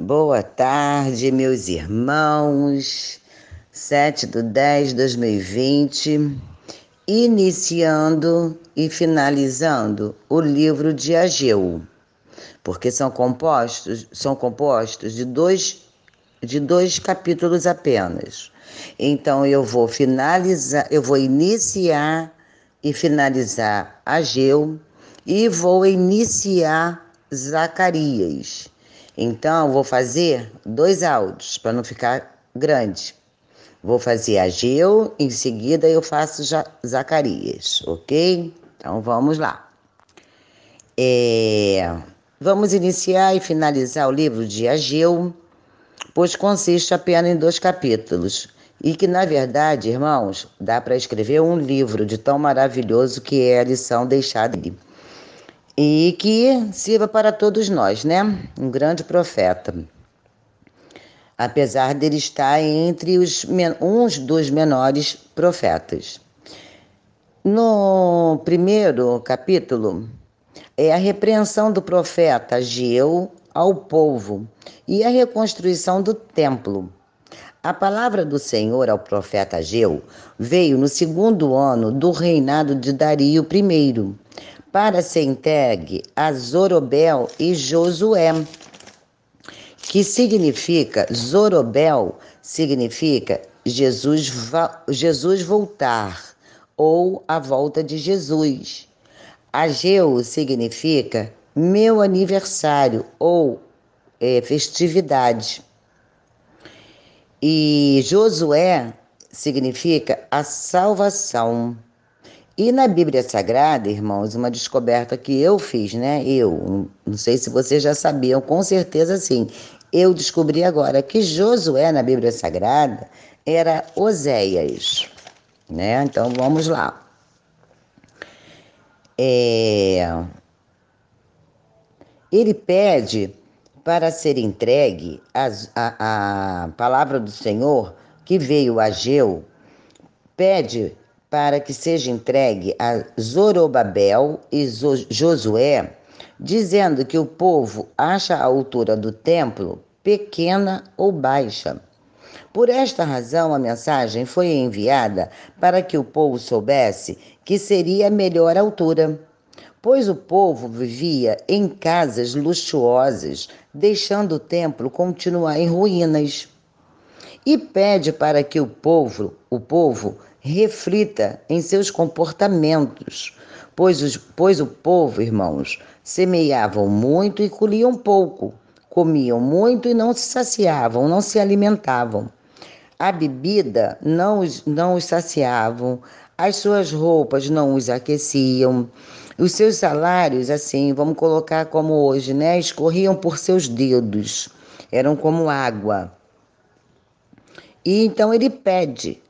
Boa tarde, meus irmãos. 7 de 10 de 2020, iniciando e finalizando o livro de Ageu, porque são compostos, são compostos de dois, de dois capítulos apenas. Então eu vou finalizar, eu vou iniciar e finalizar Ageu e vou iniciar Zacarias. Então, vou fazer dois áudios para não ficar grande. Vou fazer Ageu, em seguida eu faço Zacarias, ok? Então vamos lá. É, vamos iniciar e finalizar o livro de Ageu, pois consiste apenas em dois capítulos. E que, na verdade, irmãos, dá para escrever um livro de tão maravilhoso que é a lição deixada ali e que sirva para todos nós, né? Um grande profeta. Apesar dele estar entre os uns dos menores profetas. No primeiro capítulo é a repreensão do profeta Ageu ao povo e a reconstrução do templo. A palavra do Senhor ao profeta Ageu veio no segundo ano do reinado de Dario I, para ser entregue a Zorobel e Josué, que significa, Zorobel significa Jesus, Jesus voltar, ou a volta de Jesus. Ageu significa meu aniversário ou é, festividade. E Josué significa a salvação. E na Bíblia Sagrada, irmãos, uma descoberta que eu fiz, né? Eu, não sei se vocês já sabiam, com certeza sim. Eu descobri agora que Josué na Bíblia Sagrada era Oséias, né? Então vamos lá. É... Ele pede para ser entregue a, a, a palavra do Senhor que veio a Geu, pede para que seja entregue a Zorobabel e Josué, dizendo que o povo acha a altura do templo pequena ou baixa. Por esta razão, a mensagem foi enviada para que o povo soubesse que seria a melhor altura, pois o povo vivia em casas luxuosas, deixando o templo continuar em ruínas. E pede para que o povo, o povo reflita em seus comportamentos, pois, os, pois o povo, irmãos, semeavam muito e colhiam pouco, comiam muito e não se saciavam, não se alimentavam. A bebida não os, não os saciavam, as suas roupas não os aqueciam, os seus salários, assim, vamos colocar como hoje, né? Escorriam por seus dedos, eram como água. E então ele pede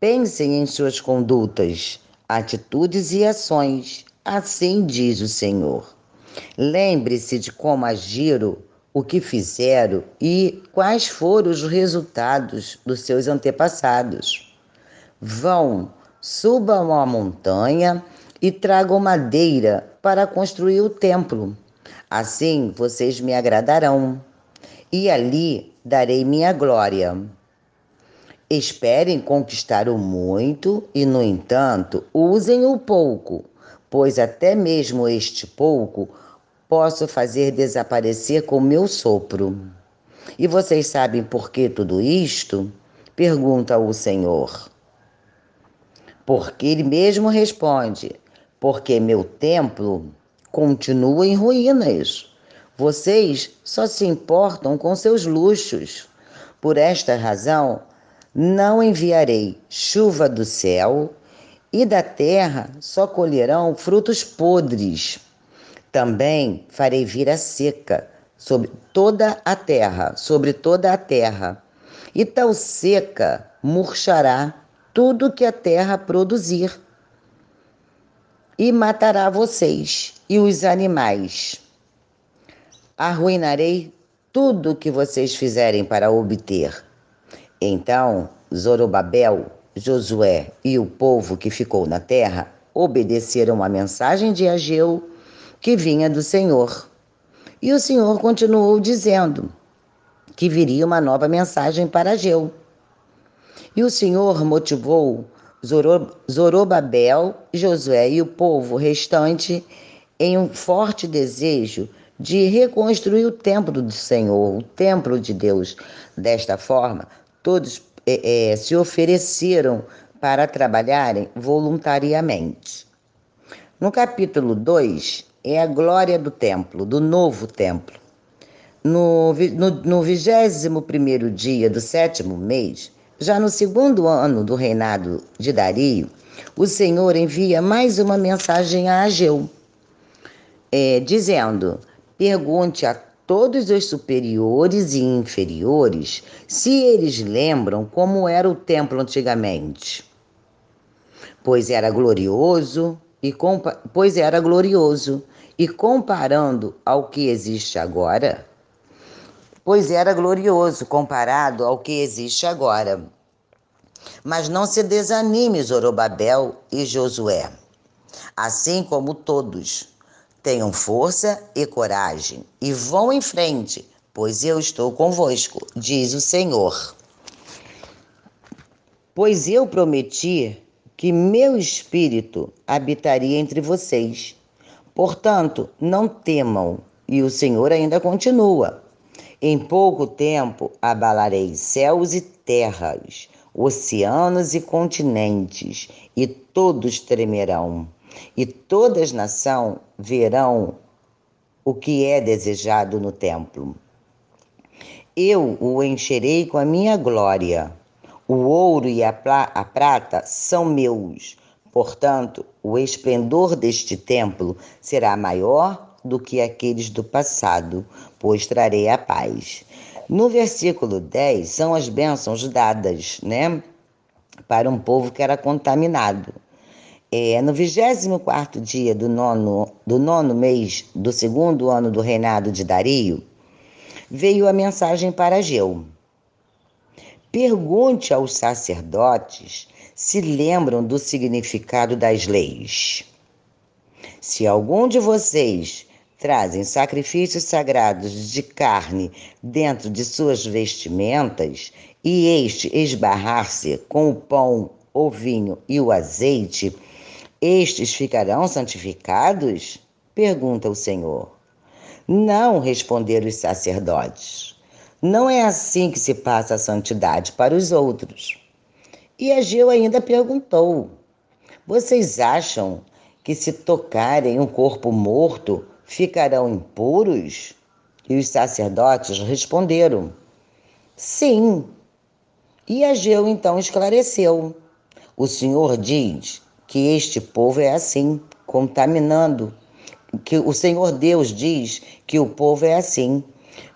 Pensem em suas condutas, atitudes e ações, assim diz o Senhor. Lembre-se de como agiram, o que fizeram e quais foram os resultados dos seus antepassados. Vão, subam a montanha e tragam madeira para construir o templo. Assim vocês me agradarão, e ali darei minha glória. Esperem conquistar o muito e, no entanto, usem o pouco, pois até mesmo este pouco posso fazer desaparecer com meu sopro. E vocês sabem por que tudo isto? Pergunta o Senhor. Porque ele mesmo responde: Porque meu templo continua em ruínas. Vocês só se importam com seus luxos. Por esta razão, não enviarei chuva do céu, e da terra só colherão frutos podres. Também farei vir a seca sobre toda a terra, sobre toda a terra. E tal seca murchará tudo que a terra produzir. E matará vocês e os animais. Arruinarei tudo que vocês fizerem para obter então Zorobabel, Josué e o povo que ficou na terra obedeceram à mensagem de Ageu que vinha do Senhor. E o Senhor continuou dizendo: que viria uma nova mensagem para Ageu. E o Senhor motivou Zorobabel, Josué e o povo restante em um forte desejo de reconstruir o templo do Senhor, o templo de Deus. Desta forma, todos é, é, se ofereceram para trabalharem voluntariamente. No capítulo 2 é a glória do templo, do novo templo. No, no, no 21 dia do sétimo mês, já no segundo ano do reinado de Dario, o Senhor envia mais uma mensagem a Ageu, é, dizendo: Pergunte a todos os superiores e inferiores se eles lembram como era o templo antigamente. Pois era glorioso e pois era glorioso e comparando ao que existe agora, pois era glorioso comparado ao que existe agora. Mas não se desanime, Zorobabel e Josué, assim como todos Tenham força e coragem e vão em frente, pois eu estou convosco, diz o Senhor. Pois eu prometi que meu espírito habitaria entre vocês. Portanto, não temam. E o Senhor ainda continua. Em pouco tempo abalarei céus e terras, oceanos e continentes, e todos tremerão e todas as nações verão o que é desejado no templo. Eu o encherei com a minha glória. O ouro e a, a prata são meus. Portanto, o esplendor deste templo será maior do que aqueles do passado, pois trarei a paz. No versículo 10 são as bênçãos dadas, né, para um povo que era contaminado. É, no 24 dia do nono, do nono mês do segundo ano do reinado de Dario, veio a mensagem para Ageu. Pergunte aos sacerdotes se lembram do significado das leis. Se algum de vocês trazem sacrifícios sagrados de carne dentro de suas vestimentas, e este esbarrar-se com o pão, o vinho e o azeite, estes ficarão santificados? Pergunta o Senhor. Não, responderam os sacerdotes. Não é assim que se passa a santidade para os outros. E Ageu ainda perguntou: Vocês acham que se tocarem um corpo morto ficarão impuros? E os sacerdotes responderam: Sim. E Ageu então esclareceu: O Senhor diz que este povo é assim, contaminando. Que o Senhor Deus diz que o povo é assim,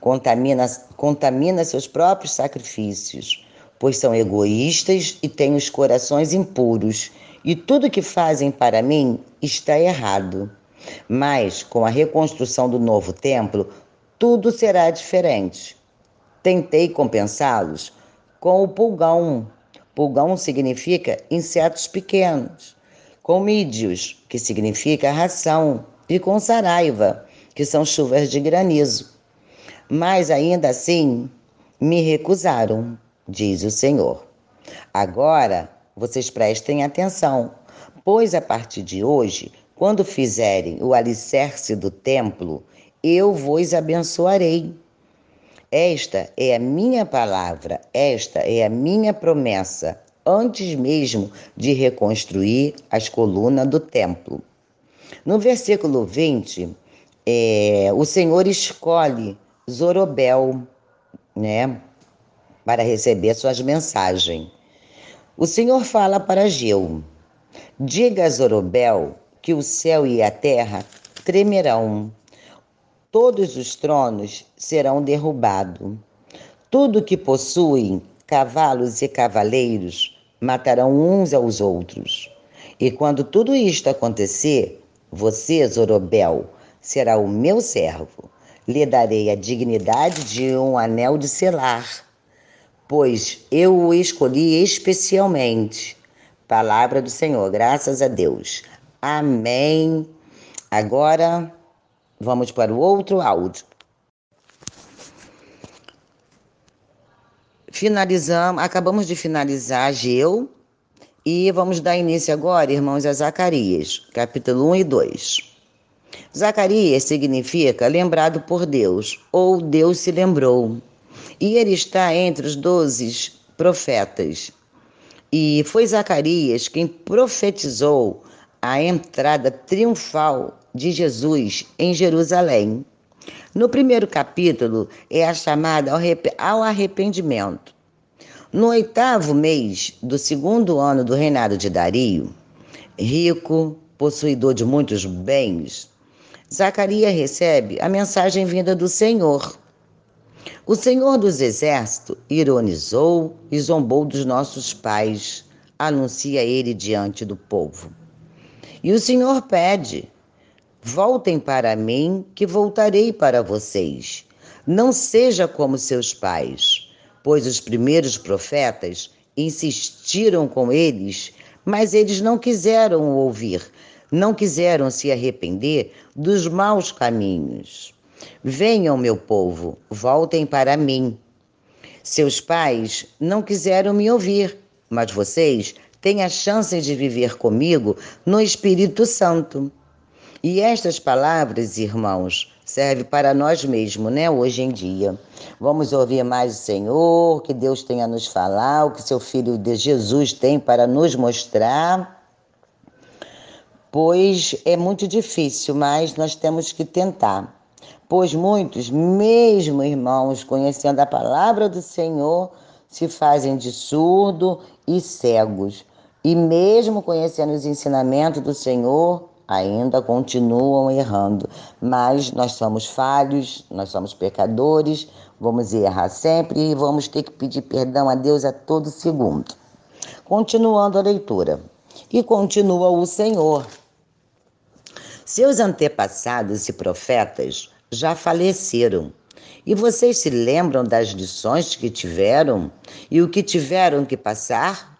contamina, contamina seus próprios sacrifícios, pois são egoístas e têm os corações impuros, e tudo que fazem para mim está errado. Mas com a reconstrução do novo templo, tudo será diferente. Tentei compensá-los com o pulgão. Pulgão significa insetos pequenos com mídios, que significa ração, e com saraiva, que são chuvas de granizo. Mas ainda assim me recusaram, diz o Senhor. Agora vocês prestem atenção, pois a partir de hoje, quando fizerem o alicerce do templo, eu vos abençoarei. Esta é a minha palavra, esta é a minha promessa, antes mesmo de reconstruir as colunas do templo. No versículo 20, é, o Senhor escolhe Zorobel, né, para receber suas mensagens. O Senhor fala para Geu: Diga a Zorobel que o céu e a terra tremerão, todos os tronos serão derrubados, tudo que possuem cavalos e cavaleiros matarão uns aos outros. E quando tudo isto acontecer, você, Zorobel, será o meu servo. Lhe darei a dignidade de um anel de selar, pois eu o escolhi especialmente. Palavra do Senhor, graças a Deus. Amém. Agora vamos para o outro áudio. Finalizamos, acabamos de finalizar Ageu e vamos dar início agora, irmãos, a Zacarias, capítulo 1 e 2. Zacarias significa lembrado por Deus, ou Deus se lembrou. E ele está entre os doze profetas. E foi Zacarias quem profetizou a entrada triunfal de Jesus em Jerusalém. No primeiro capítulo é a chamada ao arrependimento. No oitavo mês do segundo ano do reinado de Dario, rico, possuidor de muitos bens, Zacarias recebe a mensagem vinda do Senhor. O Senhor dos Exércitos ironizou e zombou dos nossos pais, anuncia ele diante do povo. E o Senhor pede: Voltem para mim, que voltarei para vocês. Não seja como seus pais, pois os primeiros profetas insistiram com eles, mas eles não quiseram ouvir, não quiseram se arrepender dos maus caminhos. Venham, meu povo, voltem para mim. Seus pais não quiseram me ouvir, mas vocês têm a chance de viver comigo no Espírito Santo. E estas palavras, irmãos, servem para nós mesmos, né, hoje em dia. Vamos ouvir mais o Senhor, que Deus tem a nos falar, o que seu Filho de Jesus tem para nos mostrar. Pois é muito difícil, mas nós temos que tentar. Pois muitos, mesmo irmãos, conhecendo a palavra do Senhor, se fazem de surdo e cegos. E mesmo conhecendo os ensinamentos do Senhor, ainda continuam errando. Mas nós somos falhos, nós somos pecadores, vamos errar sempre e vamos ter que pedir perdão a Deus a todo segundo. Continuando a leitura. E continua o Senhor. Seus antepassados e profetas já faleceram. E vocês se lembram das lições que tiveram e o que tiveram que passar?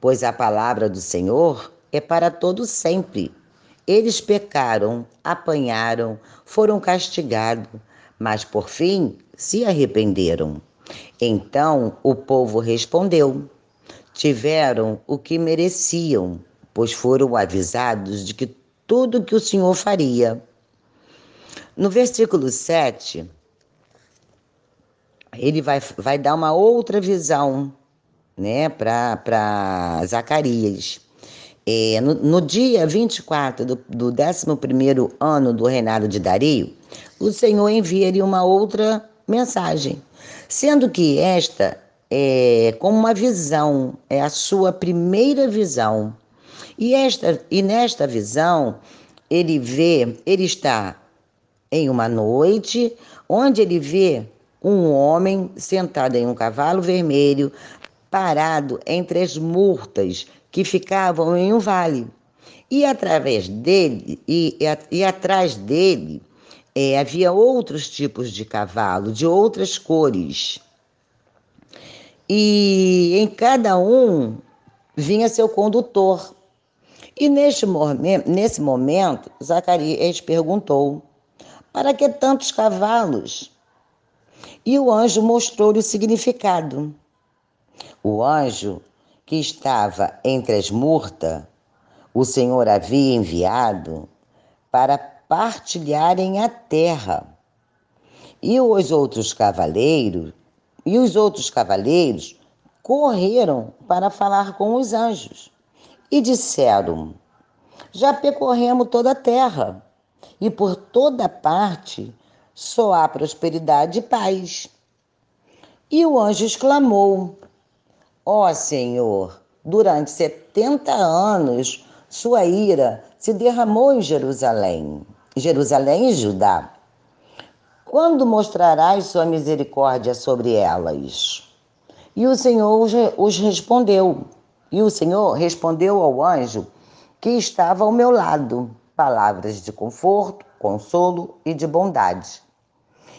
Pois a palavra do Senhor é para todo sempre eles pecaram, apanharam, foram castigados, mas por fim se arrependeram. Então o povo respondeu: Tiveram o que mereciam, pois foram avisados de que tudo que o Senhor faria. No versículo 7, ele vai, vai dar uma outra visão né, para Zacarias. É, no, no, dia 24 do, do 11 ano do reinado de Dario, o Senhor envia-lhe uma outra mensagem, sendo que esta é como uma visão, é a sua primeira visão. E, esta, e nesta visão, ele vê, ele está em uma noite, onde ele vê um homem sentado em um cavalo vermelho, parado entre as murtas que ficavam em um vale. E através dele, e, e, e atrás dele, é, havia outros tipos de cavalo, de outras cores. E em cada um vinha seu condutor. E neste, nesse momento, Zacarias perguntou: Para que tantos cavalos? E o anjo mostrou-lhe o significado. O anjo que estava entre as murtas, o Senhor havia enviado para partilharem a terra. E os outros cavaleiros, e os outros cavaleiros correram para falar com os anjos e disseram: Já percorremos toda a terra, e por toda parte só há prosperidade e paz. E o anjo exclamou: Ó oh, Senhor, durante setenta anos sua ira se derramou em Jerusalém, Jerusalém e Judá. Quando mostrarás sua misericórdia sobre elas? E o Senhor os respondeu. E o Senhor respondeu ao anjo que estava ao meu lado, palavras de conforto, consolo e de bondade.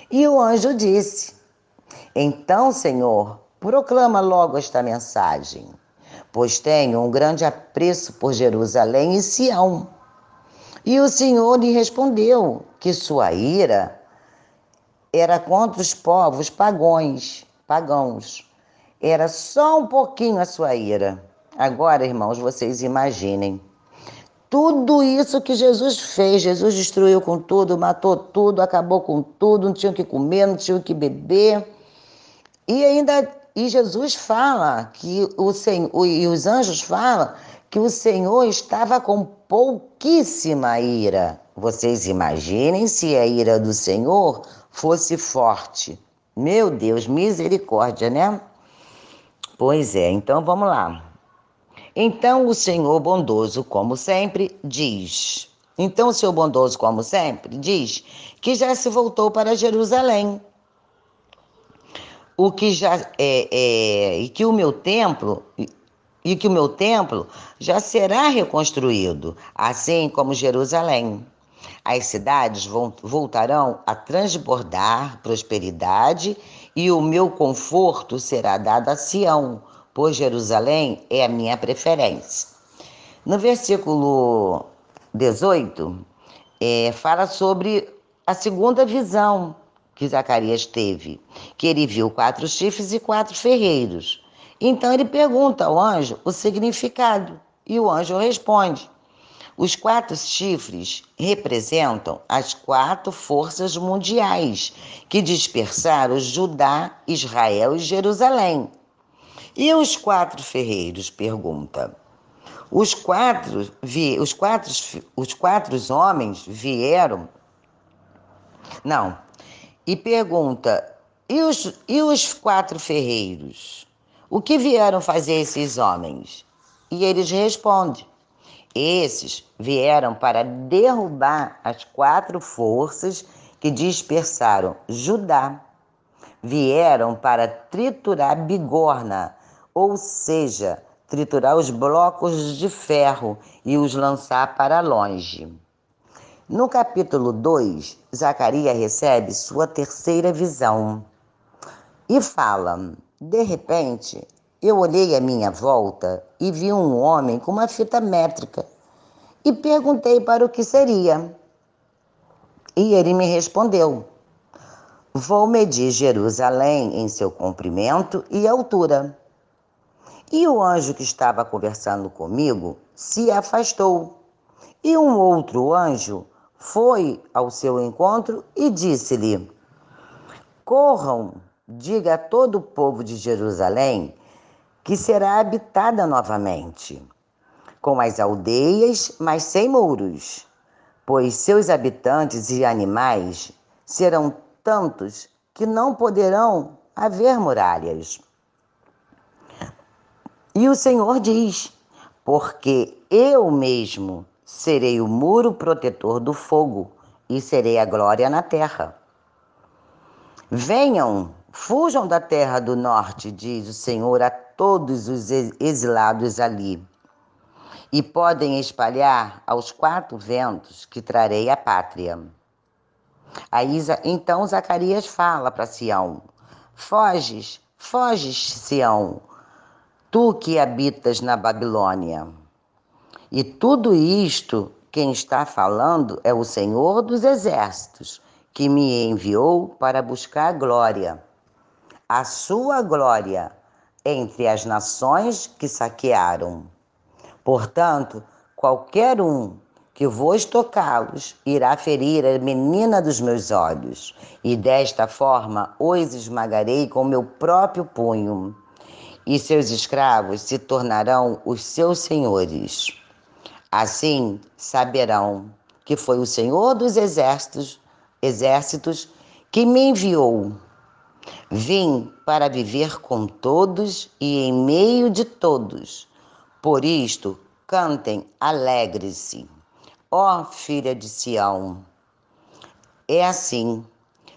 E o anjo disse: Então, Senhor, Proclama logo esta mensagem, pois tenho um grande apreço por Jerusalém e Sião. E o Senhor lhe respondeu que sua ira era contra os povos pagões, pagãos, era só um pouquinho a sua ira. Agora, irmãos, vocês imaginem. Tudo isso que Jesus fez, Jesus destruiu com tudo, matou tudo, acabou com tudo, não tinha o que comer, não tinha o que beber. E ainda e Jesus fala que o Senhor e os anjos falam que o Senhor estava com pouquíssima ira. Vocês imaginem se a ira do Senhor fosse forte. Meu Deus, misericórdia, né? Pois é, então vamos lá. Então o Senhor bondoso, como sempre, diz. Então o Senhor bondoso, como sempre, diz que já se voltou para Jerusalém. O que já é, é e que o meu templo e que o meu templo já será reconstruído, assim como Jerusalém. As cidades voltarão a transbordar prosperidade e o meu conforto será dado a Sião, pois Jerusalém é a minha preferência. No versículo 18, é, fala sobre a segunda visão que Zacarias teve, que ele viu quatro chifres e quatro ferreiros. Então ele pergunta ao anjo o significado e o anjo responde: os quatro chifres representam as quatro forças mundiais que dispersaram Judá, Israel e Jerusalém. E os quatro ferreiros? Pergunta. Os quatro, os quatro, os quatro homens vieram. Não. E pergunta: e os, e os quatro ferreiros? O que vieram fazer esses homens? E eles respondem: esses vieram para derrubar as quatro forças que dispersaram Judá. Vieram para triturar bigorna, ou seja, triturar os blocos de ferro e os lançar para longe. No capítulo 2, Zacarias recebe sua terceira visão e fala: De repente, eu olhei à minha volta e vi um homem com uma fita métrica e perguntei para o que seria. E ele me respondeu: Vou medir Jerusalém em seu comprimento e altura. E o anjo que estava conversando comigo se afastou. E um outro anjo foi ao seu encontro e disse-lhe: Corram, diga a todo o povo de Jerusalém que será habitada novamente, com as aldeias, mas sem muros, pois seus habitantes e animais serão tantos que não poderão haver muralhas. E o Senhor diz: Porque eu mesmo serei o muro protetor do fogo e serei a glória na terra. Venham, fujam da terra do norte, diz o Senhor a todos os exilados ali, e podem espalhar aos quatro ventos que trarei a pátria. Aí, então Zacarias fala para Sião: Foges, foges, Sião, tu que habitas na Babilônia. E tudo isto, quem está falando é o Senhor dos Exércitos, que me enviou para buscar glória, a sua glória entre as nações que saquearam. Portanto, qualquer um que vos tocá-los irá ferir a menina dos meus olhos, e desta forma os esmagarei com meu próprio punho, e seus escravos se tornarão os seus senhores. Assim saberão que foi o Senhor dos exércitos, exércitos que me enviou Vim para viver com todos e em meio de todos. Por isto, cantem, alegre-se. Ó filha de Sião. É assim,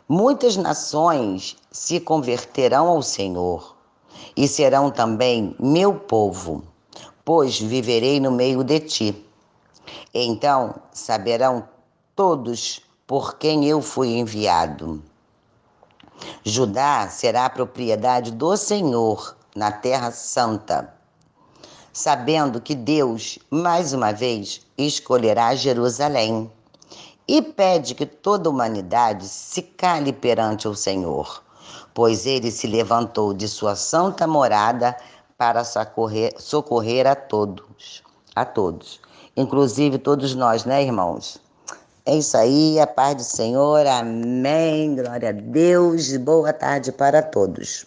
muitas nações se converterão ao Senhor e serão também meu povo, pois viverei no meio de ti. Então saberão todos por quem eu fui enviado. Judá será a propriedade do Senhor na Terra Santa, sabendo que Deus, mais uma vez, escolherá Jerusalém e pede que toda a humanidade se cale perante o Senhor, pois ele se levantou de sua santa morada para socorrer, socorrer a todos, a todos, inclusive todos nós, né, irmãos? É isso aí, a paz do Senhor, amém, glória a Deus, boa tarde para todos.